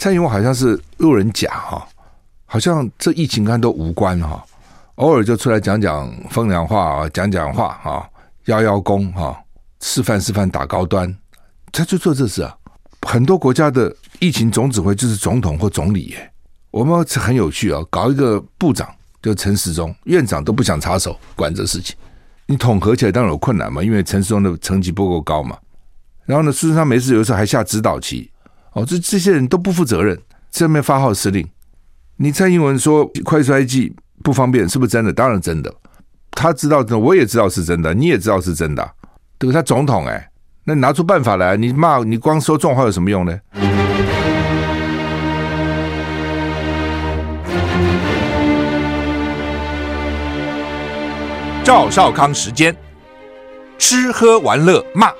蔡英文好像是路人甲哈，好像这疫情跟都无关哈，偶尔就出来讲讲风凉话啊，讲讲话啊，邀邀功哈，示范示范打高端，他就做这事啊。很多国家的疫情总指挥就是总统或总理耶，我们很有趣啊，搞一个部长就陈时中，院长都不想插手管这事情，你统合起来当然有困难嘛，因为陈时中的层级不够高嘛。然后呢，事实上没事，有时候还下指导棋哦，这这些人都不负责任，这面发号施令。你蔡英文说快衰剂不方便，是不是真的？当然真的，他知道的，我也知道是真的，你也知道是真的，对不？他总统哎。那你拿出办法来，你骂你光说重话有什么用呢？赵少康时间，吃喝玩乐骂，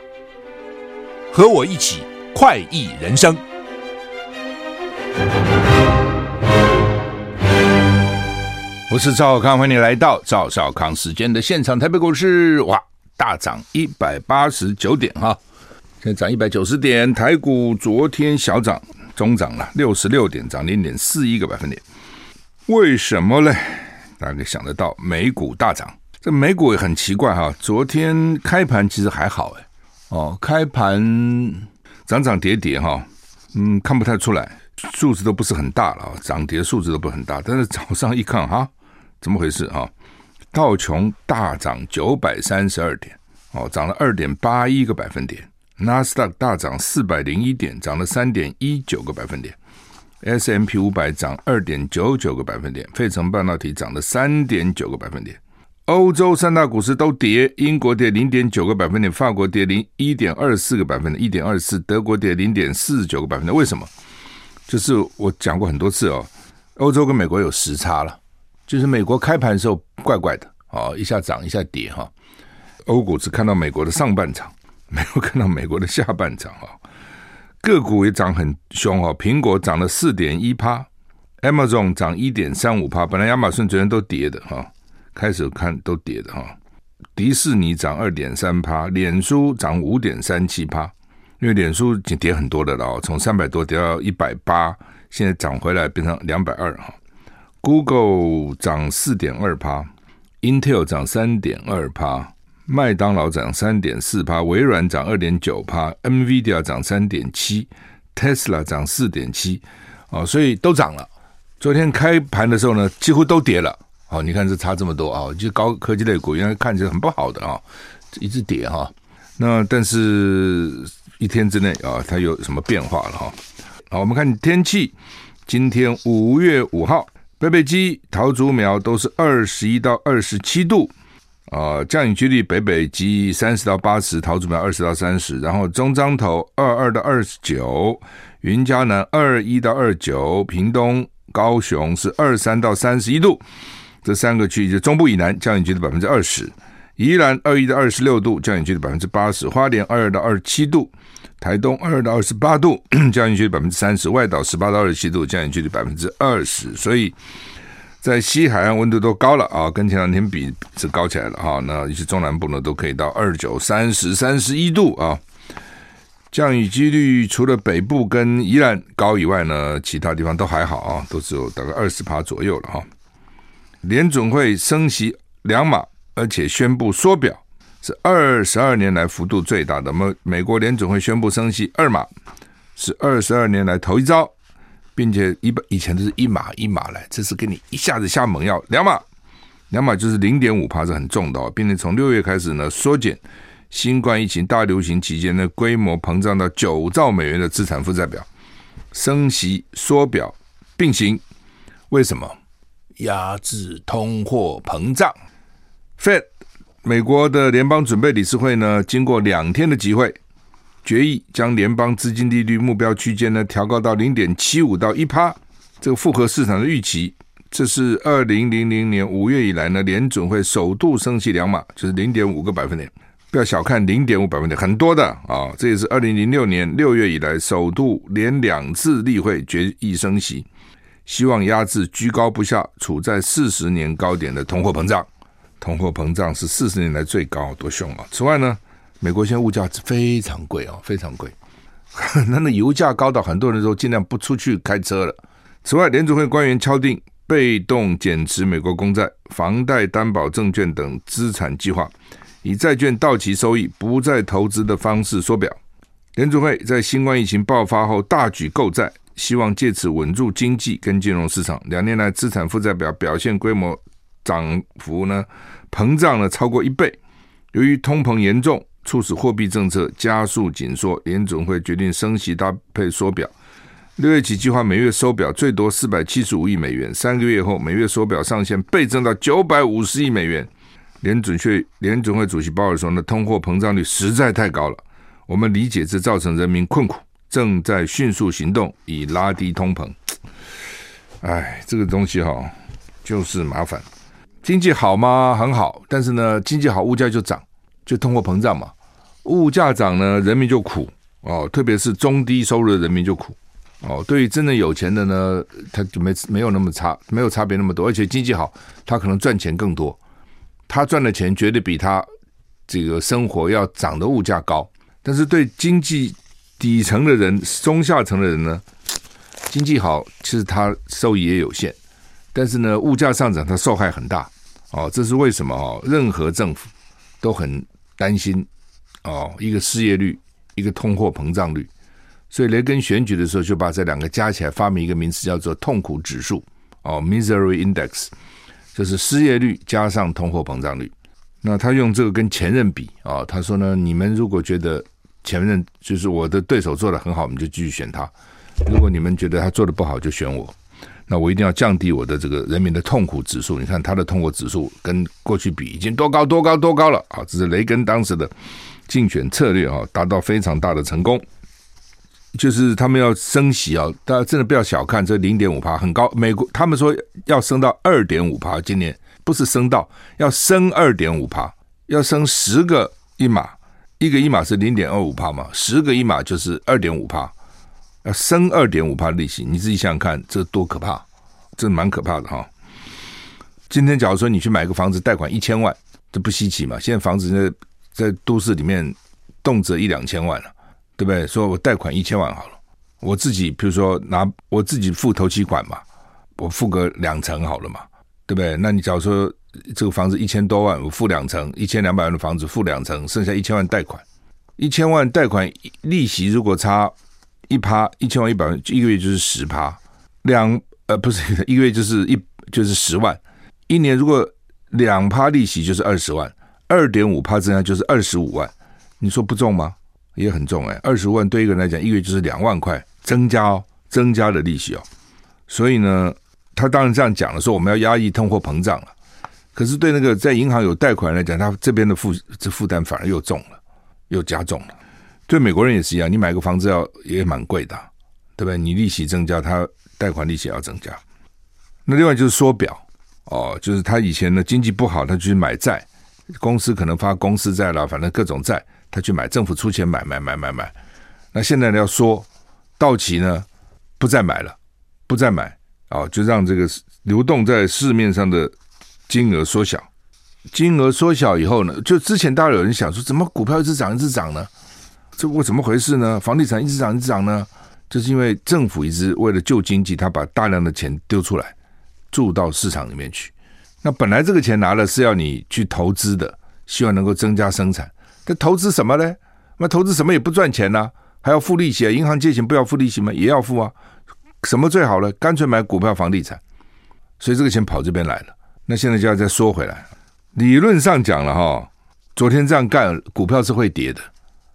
和我一起快意人生。我是赵少康，欢迎你来到赵少康时间的现场。台北股市哇！大涨一百八十九点哈，现在涨一百九十点。台股昨天小涨，中涨了六十六点，涨零点四一个百分点。为什么呢？大家可以想得到，美股大涨。这美股也很奇怪哈，昨天开盘其实还好哎，哦，开盘涨涨跌跌哈，嗯，看不太出来，数字都不是很大了啊，涨跌数字都不是很大。但是早上一看哈，怎么回事哈？道琼大涨九百三十二点，哦，涨了二点八一个百分点。纳斯达克大涨四百零一点，涨了三点一九个百分点。；S M P 五百涨二点九九个百分点。费城半导体涨了三点九个百分点。欧洲三大股市都跌，英国跌零点九个百分点，法国跌零一点二四个百分点，一点二四。德国跌零点四九个百分点。为什么？就是我讲过很多次哦，欧洲跟美国有时差了。就是美国开盘的时候怪怪的哦，一下涨一下跌哈。欧股只看到美国的上半场，没有看到美国的下半场哈。个股也涨很凶哈，苹果涨了四点一趴，Amazon 涨一点三五趴。本来亚马逊昨天都跌的哈，开始看都跌的哈。迪士尼涨二点三趴，脸书涨五点三七趴，因为脸书已经跌很多的了，从三百多跌到一百八，现在涨回来变成两百二哈。Google 涨四点二趴，Intel 涨三点二趴，麦当劳涨三点四趴，微软涨二点九趴，NVIDIA 涨三点七，Tesla 涨四点七，哦，所以都涨了。昨天开盘的时候呢，几乎都跌了。哦，你看这差这么多啊！就高科技类股原来看起来很不好的啊，一直跌哈。那但是一天之内啊，它有什么变化了哈？好，我们看天气，今天五月五号。北北基、桃竹苗都是二十一到二十七度，啊、降雨几率北北基三十到八十，桃竹苗二十到三十，然后中彰投二二到二十九，云嘉南二一到二九，屏东、高雄是二三到三十一度，这三个区域就中部以南降雨几率百分之二十，宜兰二一到二十六度，降雨几率百分之八十，花莲二二到二十七度。台东二二到二十八度，降雨距离百分之三十；外岛十八到二十七度，降雨距离百分之二十。所以在西海岸温度都高了啊，跟前两天比是高起来了哈。那一些中南部呢，都可以到二九、三十、三十一度啊。降雨几率除了北部跟宜兰高以外呢，其他地方都还好啊，都只有大概二十趴左右了哈。联准会升息两码，而且宣布缩表。是二十二年来幅度最大的。美美国联准会宣布升息二码，是二十二年来头一遭，并且一般以前都是一码一码来，这次给你一下子下猛药两码，两码就是零点五趴，是很重的哦，并且从六月开始呢，缩减新冠疫情大流行期间的规模膨胀到九兆美元的资产负债表，升息缩表并行，为什么？压制通货膨胀，Fed。美国的联邦准备理事会呢，经过两天的集会，决议将联邦资金利率目标区间呢调高到零点七五到一趴，这个符合市场的预期。这是二零零零年五月以来呢，联准会首度升息两码，就是零点五个百分点。不要小看零点五百分点，很多的啊！这也是二零零六年六月以来首度连两次例会决议升息，希望压制居高不下、处在四十年高点的通货膨胀。通货膨胀是四十年来最高，多凶啊！此外呢，美国现在物价非常贵啊，非常贵。那那油价高到很多人都尽量不出去开车了。此外，联准会官员敲定被动减持美国公债、房贷担保证券等资产计划，以债券到期收益不再投资的方式缩表。联准会在新冠疫情爆发后大举购债，希望借此稳住经济跟金融市场。两年来资产负债表表现规模涨幅呢，膨胀了超过一倍。由于通膨严重，促使货币政策加速紧缩，联准会决定升息搭配缩表。六月起计划每月收表最多四百七十五亿美元，三个月后每月收表上限倍增到九百五十亿美元。联准会联准会主席鲍尔说呢，通货膨胀率实在太高了，我们理解这造成人民困苦，正在迅速行动以拉低通膨。哎，这个东西哈、就是麻烦。经济好吗？很好，但是呢，经济好，物价就涨，就通货膨胀嘛。物价涨呢，人民就苦哦，特别是中低收入的人民就苦哦。对于真的有钱的呢，他就没没有那么差，没有差别那么多，而且经济好，他可能赚钱更多，他赚的钱绝对比他这个生活要涨的物价高。但是对经济底层的人、中下层的人呢，经济好，其实他收益也有限。但是呢，物价上涨，他受害很大哦。这是为什么哦？任何政府都很担心哦，一个失业率，一个通货膨胀率。所以雷根选举的时候，就把这两个加起来，发明一个名词，叫做“痛苦指数”哦 （Misery Index），就是失业率加上通货膨胀率。那他用这个跟前任比啊，他说呢，你们如果觉得前任就是我的对手做的很好，我们就继续选他；如果你们觉得他做的不好，就选我。那我一定要降低我的这个人民的痛苦指数。你看他的痛苦指数跟过去比已经多高多高多高了啊！这是雷根当时的竞选策略啊，达到非常大的成功。就是他们要升息啊，大家真的不要小看这零点五趴，很高。美国他们说要升到二点五趴，今年不是升到，要升二点五趴，要升十个一码，一个一码是零点二五帕嘛，十个一码就是二点五帕。要升二点五帕利息，你自己想想看，这多可怕！这蛮可怕的哈。今天假如说你去买个房子，贷款一千万，这不稀奇嘛？现在房子在在都市里面动辄一两千万了，对不对？说我贷款一千万好了，我自己比如说拿我自己付头期款嘛，我付个两成好了嘛，对不对？那你假如说这个房子一千多万，我付两成，一千两百万的房子付两成，剩下一千万贷款，一千万贷款利息如果差。一趴一千万一百万，一个月就是十趴，两呃不是 一个月就是一就是十万，一年如果两趴利息就是二十万，二点五趴增加就是二十五万，你说不重吗？也很重哎，二十五万对一个人来讲，一个月就是两万块增加哦，增加的利息哦，所以呢，他当然这样讲了，说我们要压抑通货膨胀了，可是对那个在银行有贷款来讲，他这边的负这负担反而又重了，又加重了。对美国人也是一样，你买个房子要也蛮贵的，对不对？你利息增加，他贷款利息要增加。那另外就是缩表哦，就是他以前呢经济不好，他去买债，公司可能发公司债了，反正各种债，他去买，政府出钱买买买买买。那现在呢要缩，到期呢不再买了，不再买啊，就让这个流动在市面上的金额缩小。金额缩小以后呢，就之前大家有人想说，怎么股票一直涨一直涨呢？这我怎么回事呢？房地产一直涨一直涨呢？就是因为政府一直为了救经济，他把大量的钱丢出来，注到市场里面去。那本来这个钱拿了是要你去投资的，希望能够增加生产。但投资什么呢？那投资什么也不赚钱呢？还要付利息啊？银行借钱不要付利息吗？也要付啊。什么最好呢？干脆买股票、房地产。所以这个钱跑这边来了。那现在就要再缩回来。理论上讲了哈，昨天这样干，股票是会跌的。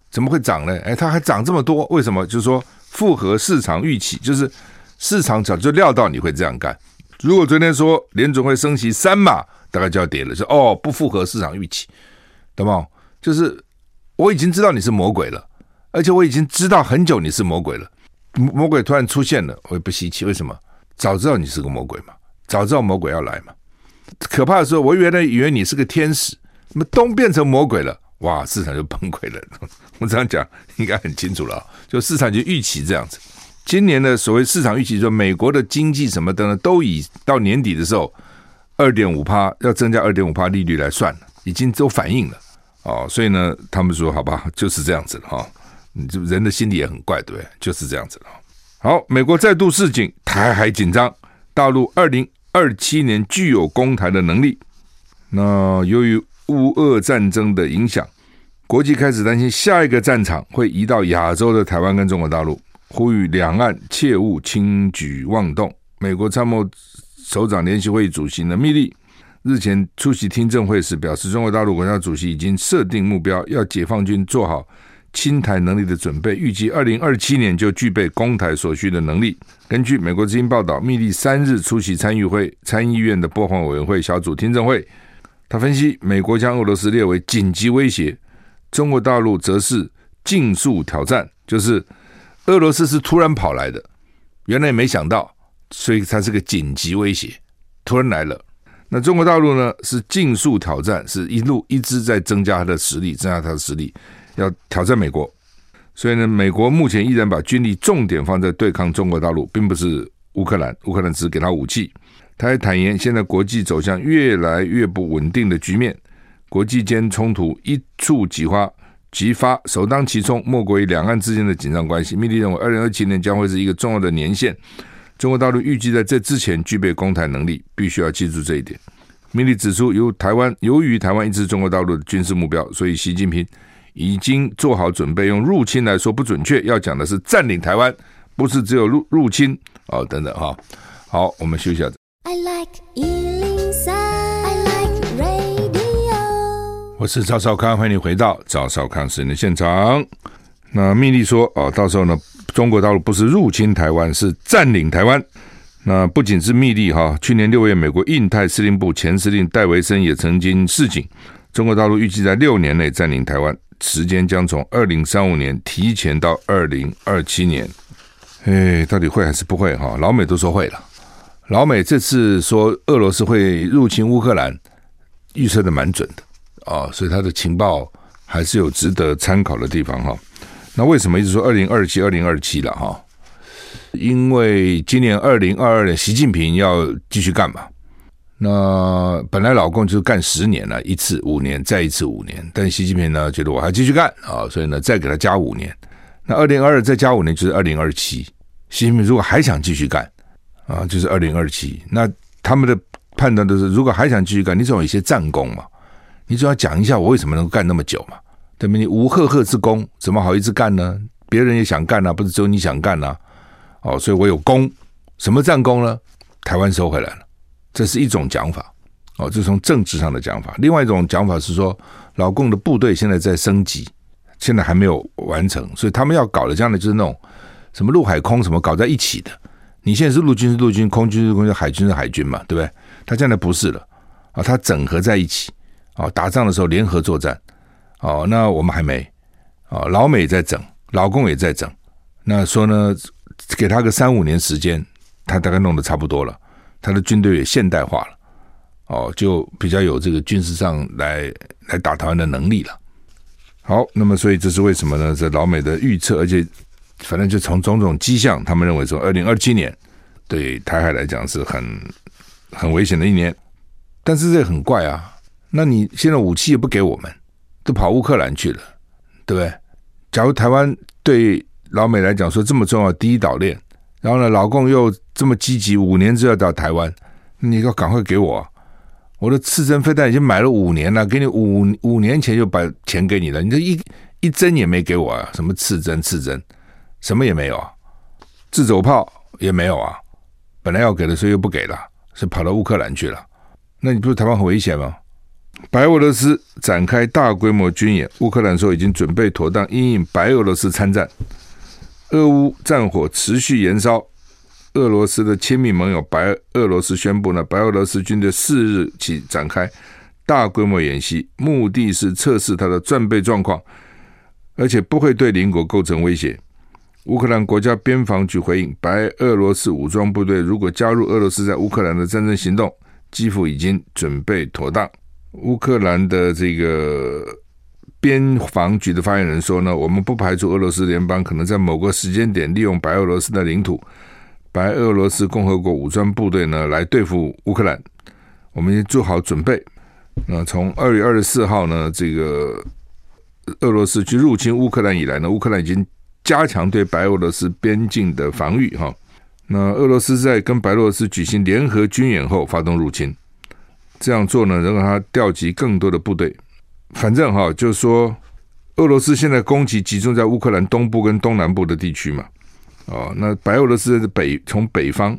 怎么会涨呢？哎，它还涨这么多，为什么？就是说符合市场预期，就是市场早就料到你会这样干。如果昨天说联准会升息三码，大概就要跌了，说哦不符合市场预期，懂吗？就是我已经知道你是魔鬼了，而且我已经知道很久你是魔鬼了，魔鬼突然出现了，我也不稀奇。为什么？早知道你是个魔鬼嘛，早知道魔鬼要来嘛。可怕的时候，我原来以为你是个天使，那么都变成魔鬼了？哇，市场就崩溃了。我这样讲应该很清楚了，就市场就预期这样子。今年的所谓市场预期说，美国的经济什么的呢，都以到年底的时候二点五趴要增加二点五趴利率来算了，已经都反映了哦。所以呢，他们说好吧，就是这样子了哈。你这人的心理也很怪，对不对？就是这样子了。好，美国再度示警，台海紧张，大陆二零二七年具有攻台的能力。那由于乌俄战争的影响，国际开始担心下一个战场会移到亚洲的台湾跟中国大陆，呼吁两岸切勿轻举妄动。美国参谋首长联席会议主席的，密利日前出席听证会时表示，中国大陆国家主席已经设定目标，要解放军做好清台能力的准备，预计二零二七年就具备攻台所需的能力。根据美国之音报道，密利三日出席参议会参议院的国防委员会小组听证会，他分析，美国将俄罗斯列为紧急威胁，中国大陆则是竞速挑战，就是俄罗斯是突然跑来的，原来也没想到。所以它是个紧急威胁，突然来了。那中国大陆呢？是竞速挑战，是一路一直在增加它的实力，增加它的实力，要挑战美国。所以呢，美国目前依然把军力重点放在对抗中国大陆，并不是乌克兰。乌克兰只是给他武器。他还坦言，现在国际走向越来越不稳定的局面，国际间冲突一触即发，即发首当其冲，莫过于两岸之间的紧张关系。密利认为，二零二七年将会是一个重要的年限。中国大陆预计在这之前具备攻台能力，必须要记住这一点。密利指出，由台湾由于台湾一直是中国大陆的军事目标，所以习近平已经做好准备。用入侵来说不准确，要讲的是占领台湾，不是只有入入侵哦等等哈。好，我们休息一下。I like 103, I like radio。我是赵少康，欢迎你回到赵少康时间的现场。那密利说哦，到时候呢？中国大陆不是入侵台湾，是占领台湾。那不仅是密利哈，去年六月，美国印太司令部前司令戴维森也曾经示警，中国大陆预计在六年内占领台湾，时间将从二零三五年提前到二零二七年。哎，到底会还是不会哈？老美都说会了。老美这次说俄罗斯会入侵乌克兰，预测的蛮准的啊，所以他的情报还是有值得参考的地方哈。那为什么一直说二零二七、二零二七了哈？因为今年二零二二年，习近平要继续干嘛？那本来老共就是干十年了，一次五年，再一次五年。但习近平呢，觉得我还继续干啊，所以呢，再给他加五年。那二零二二再加五年就是二零二七。习近平如果还想继续干啊，就是二零二七。那他们的判断都是，如果还想继续干，你总有一些战功嘛，你总要讲一下我为什么能够干那么久嘛。对不？你无赫赫之功，怎么好意思干呢？别人也想干啊，不是只有你想干啊。哦，所以我有功，什么战功呢？台湾收回来了，这是一种讲法。哦，这是从政治上的讲法。另外一种讲法是说，老共的部队现在在升级，现在还没有完成，所以他们要搞的将来就是那种什么陆海空什么搞在一起的。你现在是陆军是陆军，空军是空军，海军是海军嘛，对不对？他现在不是了啊，他整合在一起啊，打仗的时候联合作战。哦，那我们还没，哦，老美在整，老共也在整，那说呢，给他个三五年时间，他大概弄得差不多了，他的军队也现代化了，哦，就比较有这个军事上来来打台湾的能力了。好，那么所以这是为什么呢？这老美的预测，而且反正就从种种迹象，他们认为说，二零二七年对台海来讲是很很危险的一年，但是这很怪啊，那你现在武器也不给我们。都跑乌克兰去了，对不对？假如台湾对老美来讲说这么重要第一岛链，然后呢，老共又这么积极，五年之后要到台湾，你要赶快给我，我的刺针飞弹已经买了五年了，给你五五年前就把钱给你了，你这一一针也没给我啊？什么刺针刺针，什么也没有啊？自走炮也没有啊？本来要给的，所以又不给了，是跑到乌克兰去了，那你不是台湾很危险吗？白俄罗斯展开大规模军演，乌克兰说已经准备妥当，因应白俄罗斯参战。俄乌战火持续延烧，俄罗斯的亲密盟友白俄罗斯宣布呢，白俄罗斯军队四日起展开大规模演习，目的是测试它的战备状况，而且不会对邻国构成威胁。乌克兰国家边防局回应，白俄罗斯武装部队如果加入俄罗斯在乌克兰的战争行动，基辅已经准备妥当。乌克兰的这个边防局的发言人说呢，我们不排除俄罗斯联邦可能在某个时间点利用白俄罗斯的领土，白俄罗斯共和国武装部队呢来对付乌克兰。我们已经做好准备。那从二月二十四号呢，这个俄罗斯去入侵乌克兰以来呢，乌克兰已经加强对白俄罗斯边境的防御哈。那俄罗斯在跟白俄罗斯举行联合军演后发动入侵，这样做呢，能让他调集更多的部队。反正哈，就是说，俄罗斯现在攻击集中在乌克兰东部跟东南部的地区嘛。哦，那白俄罗斯是北从北方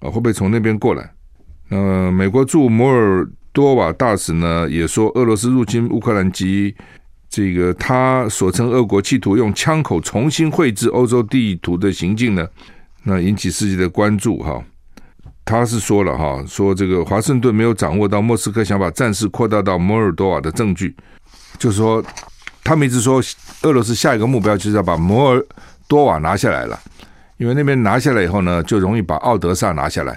啊，会不会从那边过来？呃，美国驻摩尔多瓦大使呢也说，俄罗斯入侵乌克兰及这个他所称俄国企图用枪口重新绘制欧洲地图的行径呢。那引起世界的关注哈，他是说了哈，说这个华盛顿没有掌握到莫斯科想把战事扩大到摩尔多瓦的证据，就是说他们一直说俄罗斯下一个目标就是要把摩尔多瓦拿下来了，因为那边拿下来以后呢，就容易把奥德萨拿下来，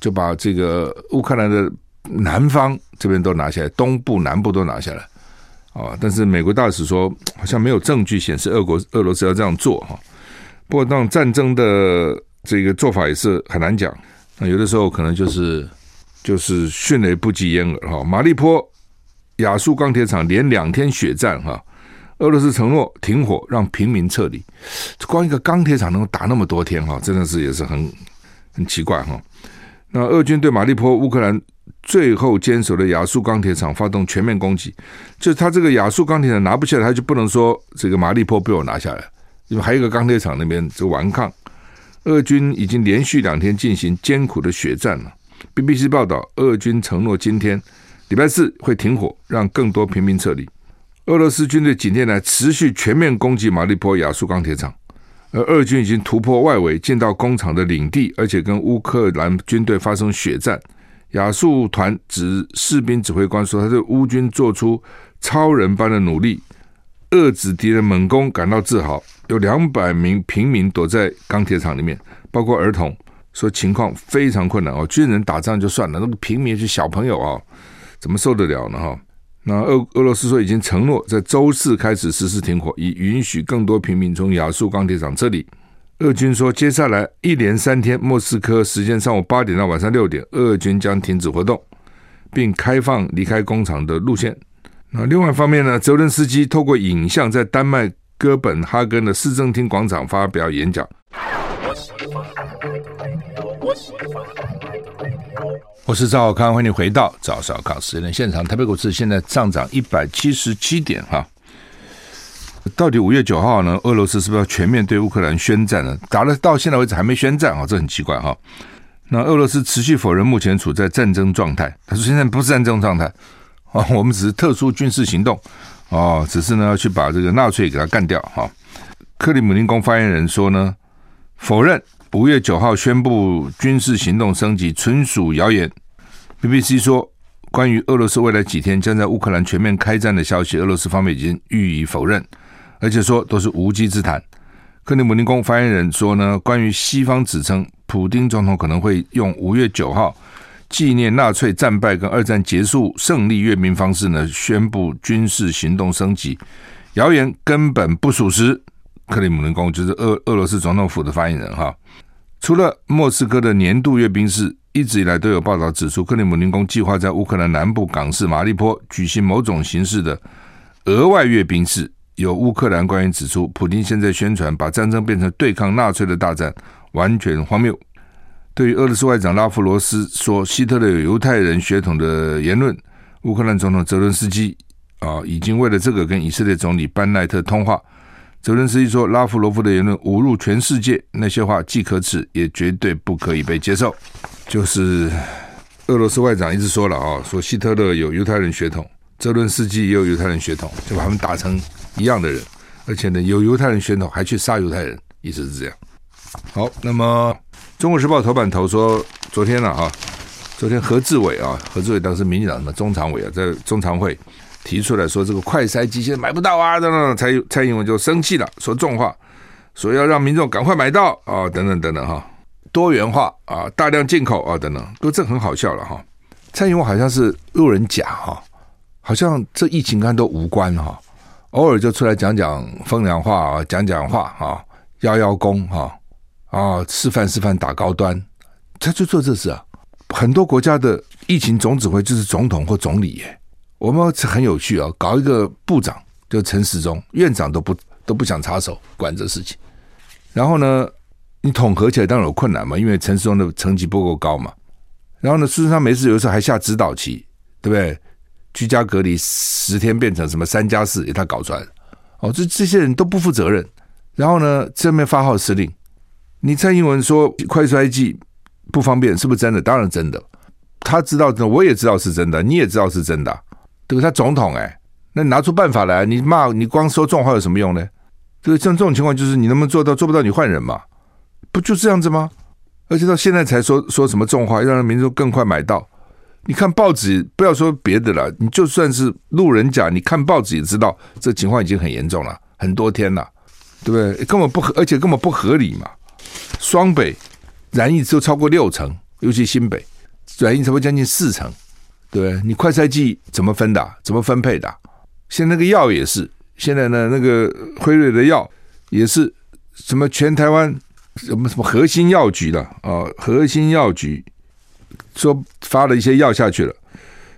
就把这个乌克兰的南方这边都拿下来，东部、南部都拿下来啊。但是美国大使说，好像没有证据显示俄国俄罗斯要这样做哈。不过，那种战争的这个做法也是很难讲。那有的时候可能就是就是迅雷不及掩耳哈。马利坡亚速钢铁厂连两天血战哈，俄罗斯承诺停火，让平民撤离。光一个钢铁厂能够打那么多天哈，真的是也是很很奇怪哈。那俄军对马利坡乌克兰最后坚守的亚速钢铁厂发动全面攻击，就是他这个亚速钢铁厂拿不下来，他就不能说这个马利坡被我拿下来。因为还有一个钢铁厂那边就顽抗，俄军已经连续两天进行艰苦的血战了。BBC 报道，俄军承诺今天礼拜四会停火，让更多平民撤离。俄罗斯军队几天来持续全面攻击马利坡亚速钢铁厂，而俄军已经突破外围进到工厂的领地，而且跟乌克兰军队发生血战。亚速团指士兵指挥官说，他对乌军做出超人般的努力，遏制敌人猛攻，感到自豪。有两百名平民躲在钢铁厂里面，包括儿童，说情况非常困难哦。军人打仗就算了，那个平民是小朋友啊，怎么受得了呢？哈，那俄俄罗斯说已经承诺在周四开始实施停火，以允许更多平民从亚速钢铁厂撤离。俄军说，接下来一连三天，莫斯科时间上午八点到晚上六点，俄军将停止活动，并开放离开工厂的路线。那另外一方面呢，泽伦斯基透过影像在丹麦。哥本哈根的市政厅广场发表演讲。我是赵少康，欢迎你回到赵少康时间现场。台北股市现在上涨一百七十七点哈。到底五月九号呢？俄罗斯是不是要全面对乌克兰宣战呢？打了到现在为止还没宣战啊，这很奇怪哈。那俄罗斯持续否认目前处在战争状态，他说现在不是战争状态啊，我们只是特殊军事行动。哦，只是呢要去把这个纳粹给他干掉哈。克里姆林宫发言人说呢，否认五月九号宣布军事行动升级纯属谣言。BBC 说，关于俄罗斯未来几天将在乌克兰全面开战的消息，俄罗斯方面已经予以否认，而且说都是无稽之谈。克里姆林宫发言人说呢，关于西方指称普丁总统可能会用五月九号。纪念纳粹战败跟二战结束胜利阅兵方式呢，宣布军事行动升级，谣言根本不属实。克里姆林宫就是俄俄罗斯总统府的发言人哈。除了莫斯科的年度阅兵式，一直以来都有报道指出，克里姆林宫计划在乌克兰南部港市马利坡举行某种形式的额外阅兵式。有乌克兰官员指出，普京现在宣传把战争变成对抗纳粹的大战，完全荒谬。对于俄罗斯外长拉夫罗斯说希特勒有犹太人血统的言论，乌克兰总统泽伦斯基啊已经为了这个跟以色列总理班奈特通话。泽伦斯基说拉夫罗夫的言论侮辱全世界，那些话既可耻也绝对不可以被接受。就是俄罗斯外长一直说了啊，说希特勒有犹太人血统，泽伦斯基也有犹太人血统，就把他们打成一样的人，而且呢有犹太人血统还去杀犹太人，意思是这样。好，那么。《中国时报》头版头说，昨天了哈，昨天何志伟啊，何志伟当时民进党什么中常委啊，在中常会提出来说，这个快筛机现在买不到啊，等等，蔡蔡英文就生气了，说重话，说要让民众赶快买到啊，等等等等哈，多元化啊，大量进口啊，等等，都这很好笑了哈。蔡英文好像是路人甲哈，好像这疫情跟都无关哈，偶尔就出来讲讲风凉话啊，讲讲话啊，邀邀功哈。啊，示范示范打高端，他就做这事啊。很多国家的疫情总指挥就是总统或总理耶。我们很有趣啊，搞一个部长就陈时中院长都不都不想插手管这事情。然后呢，你统合起来当然有困难嘛，因为陈时中的成绩不够高嘛。然后呢，事实上没事，有的时候还下指导棋，对不对？居家隔离十天变成什么三加四，也他搞出来。哦，这这些人都不负责任。然后呢，正面发号施令，你蔡英文说快筛剂不方便，是不是真的？当然真的。他知道，我也知道是真的，你也知道是真的，这个？他总统哎，那拿出办法来，你骂你光说重话有什么用呢？这个像这种情况，就是你能不能做到？做不到，你换人嘛，不就这样子吗？而且到现在才说说什么重话，让民众更快买到。你看报纸，不要说别的了，你就算是路人甲，你看报纸也知道，这情况已经很严重了，很多天了，对不对？根本不合，而且根本不合理嘛。双北染疫就超过六成，尤其新北。转移差不多将近四成，对，你快筛剂怎么分的、怎么分配的、现在那个药也是，现在呢那个辉瑞的药也是什么全台湾什么什么核心药局的啊？核心药局说发了一些药下去了，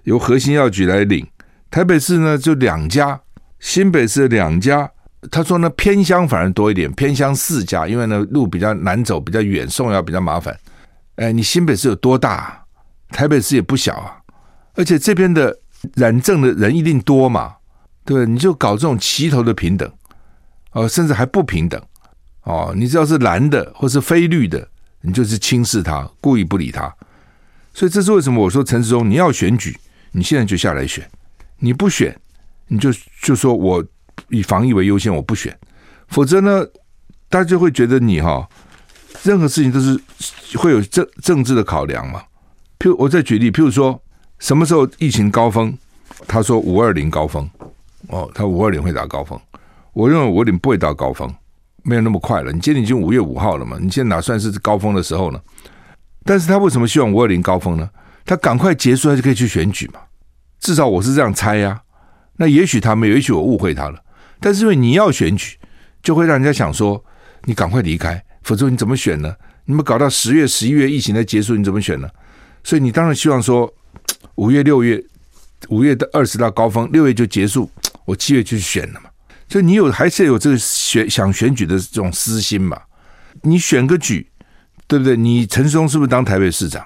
由核心药局来领。台北市呢就两家，新北市两家。他说呢偏乡反而多一点，偏乡四家，因为呢路比较难走，比较远，送药比较麻烦。哎，你新北市有多大、台北市也不小啊，而且这边的染症的人一定多嘛，对对？你就搞这种齐头的平等，哦，甚至还不平等，哦，你只要是蓝的或是非绿的，你就是轻视他，故意不理他。所以这是为什么我说陈时中你要选举，你现在就下来选，你不选，你就就说我以防疫为优先，我不选，否则呢，大家就会觉得你哈，任何事情都是会有政政治的考量嘛。譬如我再举例，譬如说什么时候疫情高峰？他说五二零高峰，哦，他五二零会达高峰。我认为五二零不会到高峰，没有那么快了。你今天已经五月五号了嘛？你现在哪算是高峰的时候呢？但是他为什么希望五二零高峰呢？他赶快结束，他就可以去选举嘛。至少我是这样猜呀、那也许他没有，也许我误会他了。但是因为你要选举，就会让人家想说你赶快离开，否则你怎么选呢？你们搞到十月、十一月疫情才结束，你怎么选呢？所以你当然希望说，五月、六月，五月的二十到高峰，六月就结束，我七月就去选了嘛。所以你有还是有这个选想选举的这种私心嘛？你选个举，对不对？你陈时中是不是当台北市长？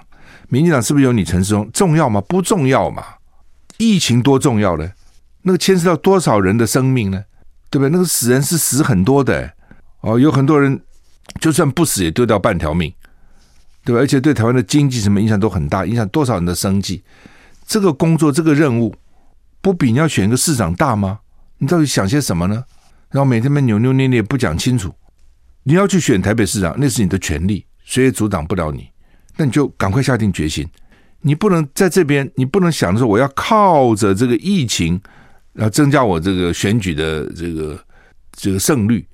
民进党是不是有你陈世忠？重要吗？不重要嘛？疫情多重要呢？那个牵涉到多少人的生命呢？对不对？那个死人是死很多的哦，有很多人就算不死也丢掉半条命。对吧？而且对台湾的经济什么影响都很大，影响多少人的生计？这个工作，这个任务，不比你要选一个市长大吗？你到底想些什么呢？然后每天们扭扭捏捏不讲清楚。你要去选台北市长，那是你的权利，谁也阻挡不了你。那你就赶快下定决心，你不能在这边，你不能想着说我要靠着这个疫情，然后增加我这个选举的这个这个胜率，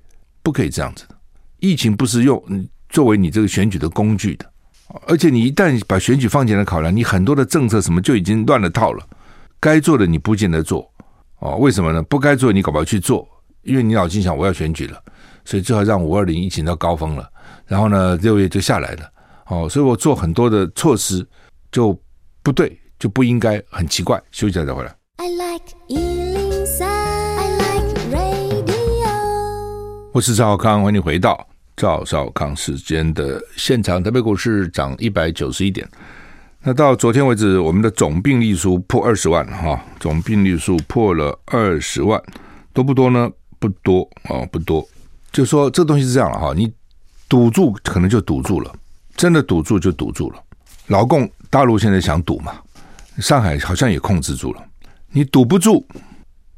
不可以这样子的。疫情不是用作为你这个选举的工具的。而且你一旦把选举放进来考量，你很多的政策什么就已经乱了套了。该做的你不见得做哦，为什么呢？不该做你搞不好去做，因为你脑筋想我要选举了，所以最好让五二零疫情到高峰了，然后呢六月就下来了。哦，所以我做很多的措施就不对，就不应该，很奇怪。休息一下再回来。I like 103, I like radio。我是赵少康，欢迎你回到。赵少康时间的现场，台北股市涨一百九十一点。那到昨天为止，我们的总病例数破二十万哈，总病例数破了二十万，多不多呢？不多哦，不多。就说这东西是这样了哈，你堵住可能就堵住了，真的堵住就堵住了。老共大陆现在想堵嘛，上海好像也控制住了，你堵不住。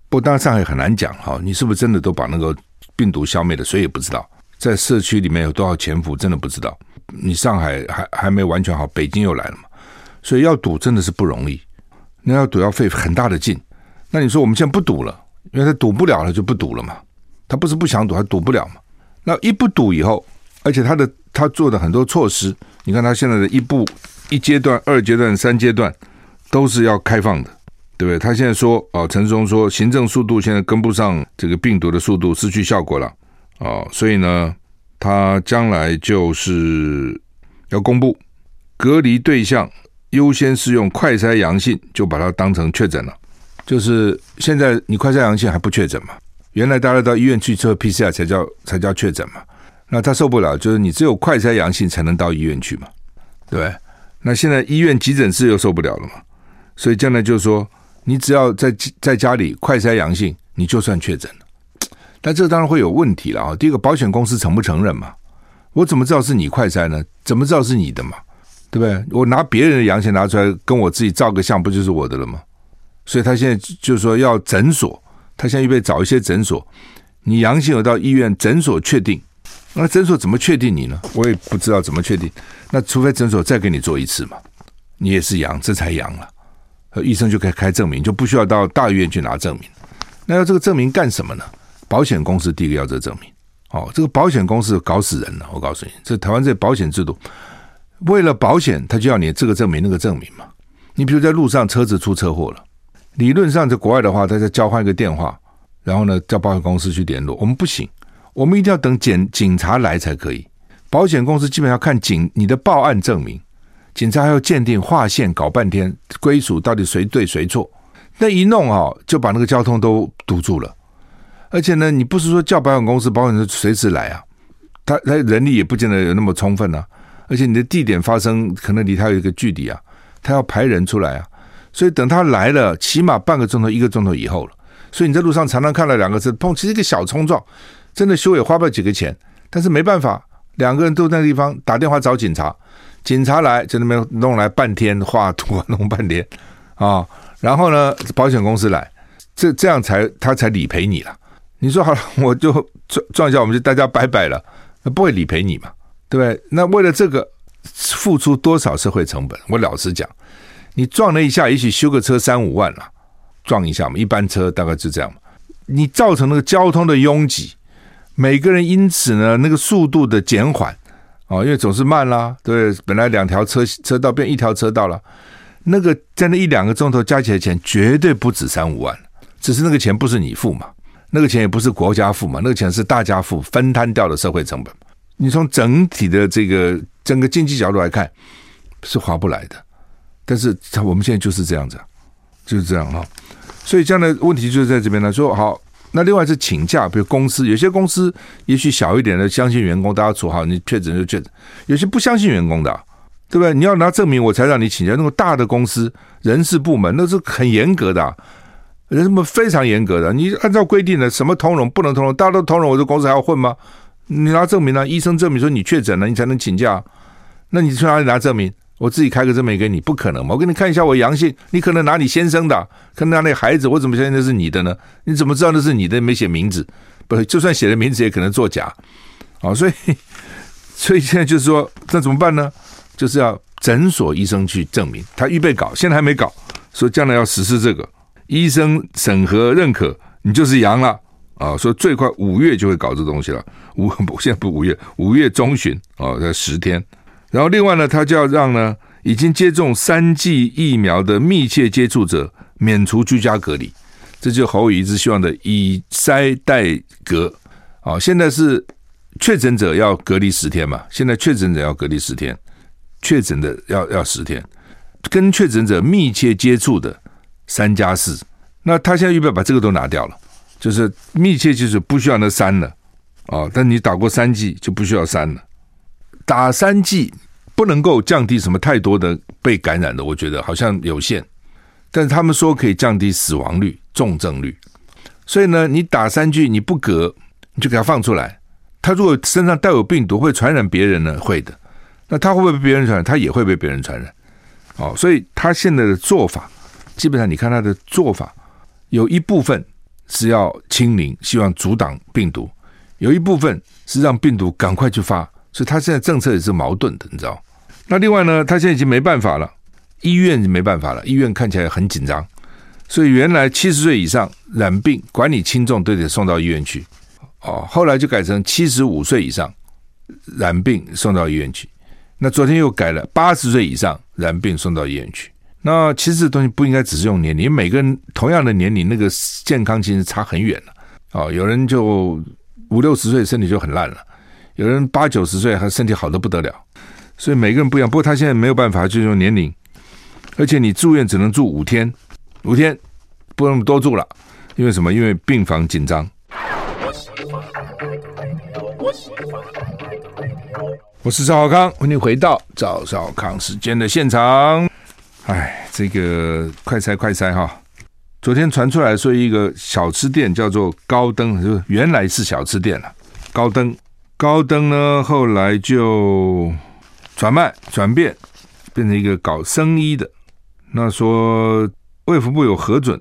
不，当然上海很难讲哈，你是不是真的都把那个病毒消灭了？谁也不知道。在社区里面有多少潜伏，真的不知道。你上海还还没完全好，北京又来了嘛，所以要赌真的是不容易。那要赌要费很大的劲。那你说我们现在不赌了，因为他赌不了了，就不赌了嘛。他不是不想赌，他赌不了嘛。那一不赌以后，而且他的他做的很多措施，你看他现在的一步一阶段、二阶段、三阶段都是要开放的，对不对？他现在说哦，陈松说行政速度现在跟不上这个病毒的速度，失去效果了。哦，所以呢，他将来就是要公布隔离对象优先是用快筛阳性，就把它当成确诊了。就是现在你快筛阳性还不确诊嘛？原来大家到医院去测 PCR 才叫才叫确诊嘛。那他受不了，就是你只有快筛阳性才能到医院去嘛，对？那现在医院急诊室又受不了了嘛，所以将来就是说，你只要在在家里快筛阳性，你就算确诊。但这当然会有问题了啊！第一个，保险公司承不承认嘛？我怎么知道是你快筛呢？怎么知道是你的嘛？对不对？我拿别人的阳性拿出来跟我自己照个相，不就是我的了吗？所以他现在就是说要诊所，他现在预备找一些诊所，你阳性有到医院诊所确定，那诊所怎么确定你呢？我也不知道怎么确定。那除非诊所再给你做一次嘛，你也是阳，这才阳了，医生就可以开证明，就不需要到大医院去拿证明。那要这个证明干什么呢？保险公司第一个要这个证明，哦，这个保险公司搞死人了。我告诉你，这台湾这保险制度，为了保险，他就要你这个证明那个证明嘛。你比如在路上车子出车祸了，理论上在国外的话，他在交换一个电话，然后呢叫保险公司去联络。我们不行，我们一定要等检警察来才可以。保险公司基本上看警你的报案证明，警察还要鉴定划线，搞半天归属到底谁对谁错，那一弄啊，就把那个交通都堵住了。而且呢，你不是说叫保险公司，保险公司随时来啊，他他人力也不见得有那么充分啊。而且你的地点发生可能离他有一个距离啊，他要排人出来啊。所以等他来了，起码半个钟头、一个钟头以后了。所以你在路上常常看到两个车碰，其实一个小冲撞，真的修也花不了几个钱。但是没办法，两个人都在那地方打电话找警察，警察来在那边弄来半天画图，弄半天啊。然后呢，保险公司来，这这样才他才理赔你了。你说好了，我就撞撞一下，我们就大家拜拜了，那不会理赔你嘛？对不对？那为了这个付出多少社会成本？我老实讲，你撞了一下，也许修个车三五万了，撞一下嘛，一般车大概就这样嘛。你造成那个交通的拥挤，每个人因此呢，那个速度的减缓哦，因为总是慢啦，对，本来两条车车道变一条车道了，那个在那一两个钟头加起来钱绝对不止三五万，只是那个钱不是你付嘛。那个钱也不是国家付嘛，那个钱是大家付，分摊掉的社会成本。你从整体的这个整个经济角度来看，是划不来的。但是我们现在就是这样子，就是这样哈。所以这样的问题就是在这边呢。说好，那另外是请假，比如公司有些公司也许小一点的，相信员工，大家处好，你确诊就确诊。有些不相信员工的，对不对？你要拿证明我才让你请假。那么大的公司人事部门那是很严格的。人们非常严格的，你按照规定的什么通融不能通融，大家都通融，我这公司还要混吗？你拿证明呢？医生证明说你确诊了，你才能请假。那你去哪里拿证明？我自己开个证明给你，不可能嘛？我给你看一下我阳性，你可能拿你先生的，可能拿那孩子，我怎么相信那是你的呢？你怎么知道那是你的？没写名字，不，就算写了名字也可能作假。好，所以，所以现在就是说，那怎么办呢？就是要诊所医生去证明，他预备搞，现在还没搞，说将来要实施这个。医生审核认可，你就是阳了啊！说最快五月就会搞这东西了。五 现在不五月，五月中旬啊，在十天。然后另外呢，他就要让呢已经接种三剂疫苗的密切接触者免除居家隔离。这就侯友宜希望的以筛代隔啊！现在是确诊者要隔离十天嘛？现在确诊者要隔离十天，确诊的要要十天，跟确诊者密切接触的。三加四，那他现在预备把这个都拿掉了，就是密切就是不需要那三了啊。但你打过三剂就不需要三了。打三剂不能够降低什么太多的被感染的，我觉得好像有限。但是他们说可以降低死亡率、重症率。所以呢，你打三剂你不隔，你就给他放出来。他如果身上带有病毒会传染别人呢？会的。那他会不会被别人传染？他也会被别人传染。哦，所以他现在的做法。基本上，你看他的做法，有一部分是要清零，希望阻挡病毒；有一部分是让病毒赶快去发，所以他现在政策也是矛盾的，你知道？那另外呢，他现在已经没办法了，医院没办法了，医院看起来很紧张，所以原来七十岁以上染病，管你轻重都得送到医院去，哦，后来就改成七十五岁以上染病送到医院去，那昨天又改了八十岁以上染病送到医院去。那其实这东西不应该只是用年龄，每个人同样的年龄，那个健康其实差很远了。哦，有人就五六十岁身体就很烂了，有人八九十岁还身体好得不得了。所以每个人不一样。不过他现在没有办法，就用年龄，而且你住院只能住五天，五天不能多住了，因为什么？因为病房紧张。我是赵少康，欢迎回到赵少康时间的现场。哎，这个快筛快筛哈，昨天传出来说一个小吃店叫做高登，原来是小吃店了。高登，高登呢，后来就转卖转变，变成一个搞生意的。那说卫福部有核准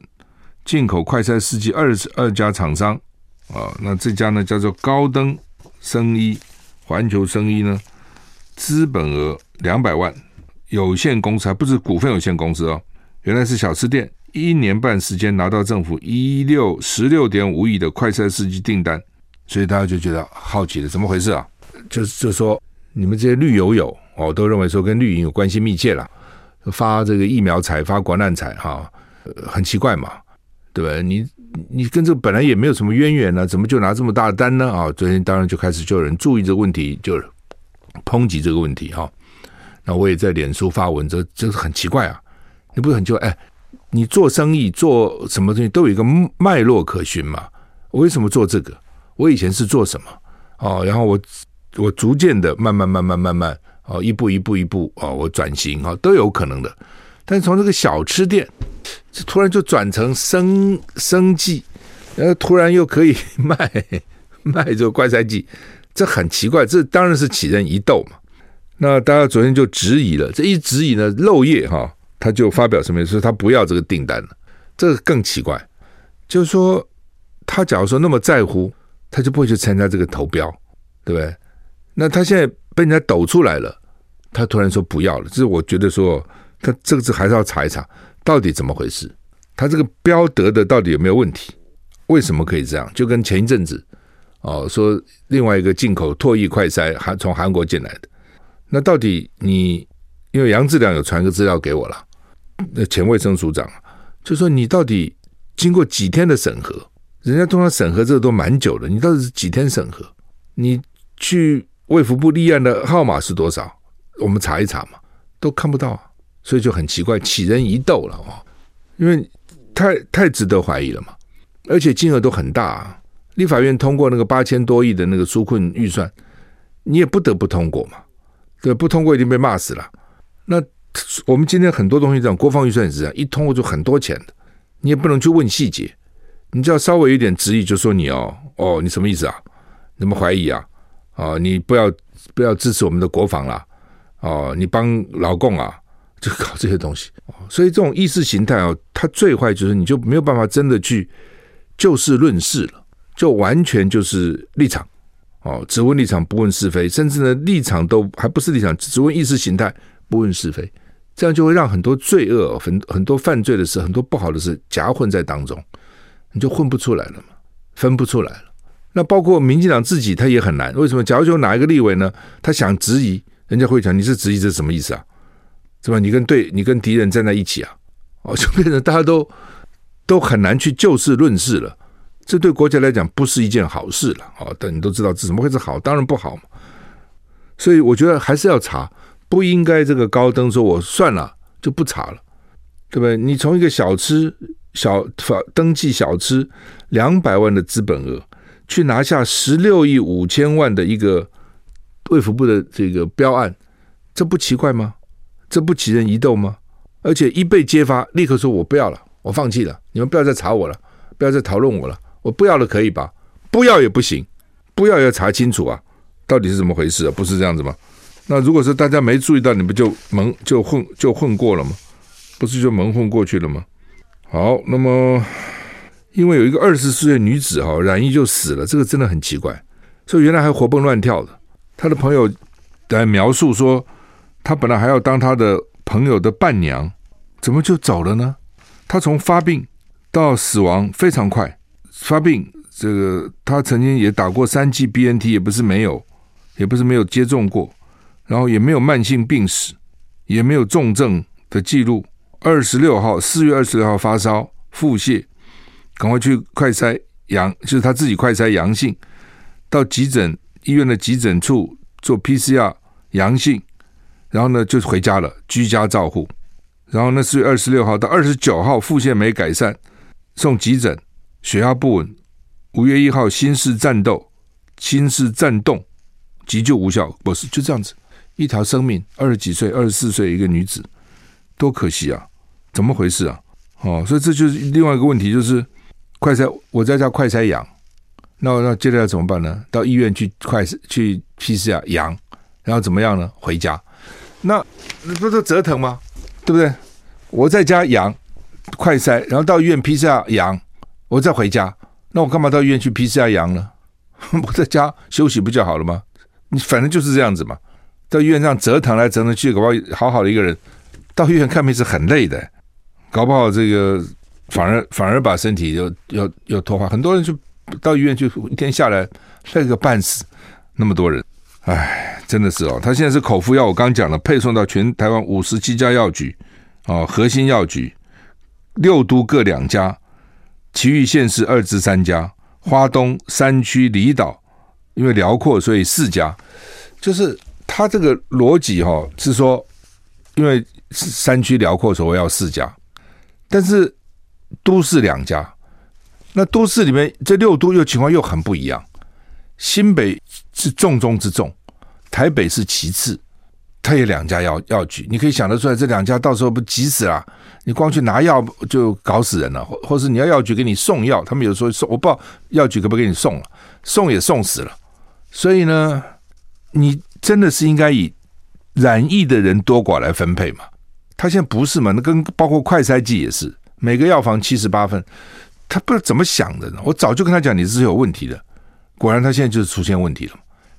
进口快筛试剂二十二家厂商啊，那这家呢叫做高登生医，环球生医呢，资本额两百万。有限公司还不是股份有限公司哦，原来是小吃店，一年半时间拿到政府一六十六点五亿的快餐司机订单，所以大家就觉得好奇了，怎么回事啊？就就说你们这些绿油油哦，都认为说跟绿营有关系密切了，发这个疫苗财发国难财哈，很奇怪嘛，对吧？你你跟这本来也没有什么渊源呢，怎么就拿这么大的单呢？啊，昨天当然就开始就有人注意这个问题，就抨击这个问题哈。那我也在脸书发文，这这是很奇怪啊！你不是很奇怪？哎，你做生意做什么东西都有一个脉络可循嘛？我为什么做这个？我以前是做什么？哦，然后我我逐渐的慢慢慢慢慢慢哦，一步一步一步哦，我转型啊，都有可能的。但是从这个小吃店，突然就转成生生计，然后突然又可以 卖卖这个快筛剂，这很奇怪。这当然是杞人疑窦嘛。那大家昨天就质疑了，这一质疑呢，漏夜哈，他就发表声明说他不要这个订单了，这个更奇怪，就是说他假如说那么在乎，他就不会去参加这个投标，对不对？那他现在被人家抖出来了，他突然说不要了，这是我觉得说他这个字还是要查一查，到底怎么回事？他这个标得的到底有没有问题？为什么可以这样？就跟前一阵子哦说另外一个进口唾液快筛还从韩国进来的。那到底你，因为杨志良有传个资料给我了，那前卫生署长就说你到底经过几天的审核？人家通常审核这个都蛮久的，你到底是几天审核？你去卫福部立案的号码是多少？我们查一查嘛，都看不到，所以就很奇怪，杞人疑窦了哦，因为太太值得怀疑了嘛，而且金额都很大啊。立法院通过那个八千多亿的那个纾困预算，你也不得不通过嘛。对，不通过已经被骂死了。那我们今天很多东西这样，国防预算也是这样，一通过就很多钱的，你也不能去问细节，你只要稍微有点质疑，就说你哦哦，你什么意思啊？怎么怀疑啊？哦，你不要不要支持我们的国防啦，哦，你帮老共啊，就搞这些东西。所以这种意识形态哦，它最坏就是你就没有办法真的去就事论事了，就完全就是立场。哦，只问立场不问是非，甚至呢立场都还不是立场，只问意识形态不问是非，这样就会让很多罪恶、很很多犯罪的事、很多不好的事夹混在当中，你就混不出来了嘛，分不出来了。那包括民进党自己，他也很难。为什么？假如说哪一个立委呢？他想质疑，人家会讲你是质疑，这是什么意思啊？是吧？你跟对，你跟敌人站在一起啊？哦，就变成大家都都很难去就事论事了。这对国家来讲不是一件好事了啊！但你都知道这怎么会是好？当然不好嘛。所以我觉得还是要查，不应该这个高登说我算了就不查了，对不对？你从一个小吃小登记小吃两百万的资本额，去拿下十六亿五千万的一个卫福部的这个标案，这不奇怪吗？这不杞人疑窦吗？而且一被揭发，立刻说我不要了，我放弃了，你们不要再查我了，不要再讨论我了。我不要了，可以吧？不要也不行，不要也要查清楚啊，到底是怎么回事啊？不是这样子吗？那如果说大家没注意到，你不就蒙就混就混过了吗？不是就蒙混过去了吗？好，那么因为有一个二十四岁女子哈染疫就死了，这个真的很奇怪。所以原来还活蹦乱跳的，她的朋友来描述说，她本来还要当她的朋友的伴娘，怎么就走了呢？她从发病到死亡非常快。发病，这个他曾经也打过三剂 BNT，也不是没有，也不是没有接种过，然后也没有慢性病史，也没有重症的记录。二十六号，四月二十六号发烧、腹泻，赶快去快筛阳，就是他自己快筛阳性，到急诊医院的急诊处做 PCR 阳性，然后呢就回家了，居家照护。然后呢，四月二十六号到二十九号腹泻没改善，送急诊。血压不稳，五月一号心室战斗，心室战动急救无效，不是就这样子，一条生命，二十几岁、二十四岁一个女子，多可惜啊！怎么回事啊？哦，所以这就是另外一个问题，就是快筛，我在家快筛阳，那那接下来怎么办呢？到医院去快去 PCR 阳，然后怎么样呢？回家，那那不是折腾吗？对不对？我在家阳，快筛，然后到医院 PCR 阳，我再回家，那我干嘛到医院去 PCR 阳呢？我在家休息不就好了吗？你反正就是这样子嘛，到医院这样折腾来折腾去，搞不好好好的一个人到医院看病是很累的。搞不好这个反而反而把身体又又又拖垮，很多人就到医院去一天下来累个半死，那么多人，哎，真的是哦。他现在是口服药，我刚讲了，配送到全台湾五十七家药局哦，核心药局六都各两家，其余县市二至三家，花东山区离岛因为辽阔所以四家，就是他这个逻辑哈、哦、是说，因为山区辽阔所以要四家。但是都市两家，那都市里面这六都又情况又很不一样。新北是重中之重，台北是其次，它有两家要要举，你可以想得出来，这两家到时候不急死了？你光去拿药就搞死人了，或或是你要药局给你送药，他们有时候送，我不知道药局可不可以给你送了，送也送死了。所以呢，你真的是应该以染疫的人多寡来分配嘛？他现在不是嘛？那跟包括快筛剂也是，每个药房七十八分，他不知道怎么想的呢？我早就跟他讲，你是有问题的。果然他现在就是出现问题了。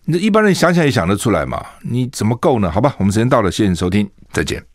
你一般人想想也想得出来嘛？你怎么够呢？好吧，我们时间到了，谢谢你收听，再见。